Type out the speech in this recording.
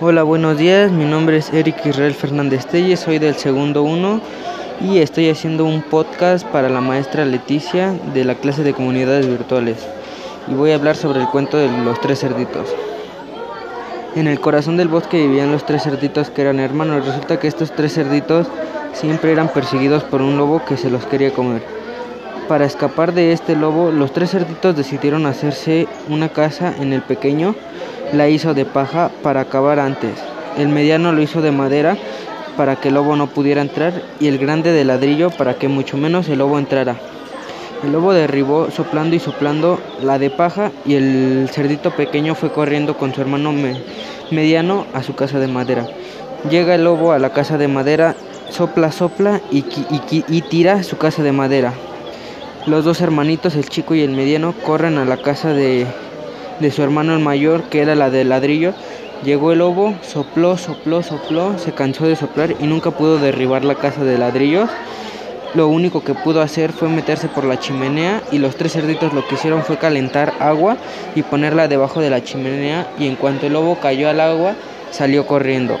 Hola, buenos días. Mi nombre es Eric Israel Fernández Telles, soy del segundo 1 y estoy haciendo un podcast para la maestra Leticia de la clase de comunidades virtuales. Y voy a hablar sobre el cuento de los tres cerditos. En el corazón del bosque vivían los tres cerditos que eran hermanos. Resulta que estos tres cerditos siempre eran perseguidos por un lobo que se los quería comer. Para escapar de este lobo, los tres cerditos decidieron hacerse una casa en el pequeño la hizo de paja para acabar antes. El mediano lo hizo de madera para que el lobo no pudiera entrar y el grande de ladrillo para que mucho menos el lobo entrara. El lobo derribó soplando y soplando la de paja y el cerdito pequeño fue corriendo con su hermano mediano a su casa de madera. Llega el lobo a la casa de madera, sopla, sopla y, y tira su casa de madera. Los dos hermanitos, el chico y el mediano, corren a la casa de de su hermano el mayor, que era la de ladrillo. Llegó el lobo, sopló, sopló, sopló, se cansó de soplar y nunca pudo derribar la casa de ladrillos. Lo único que pudo hacer fue meterse por la chimenea y los tres cerditos lo que hicieron fue calentar agua y ponerla debajo de la chimenea y en cuanto el lobo cayó al agua salió corriendo.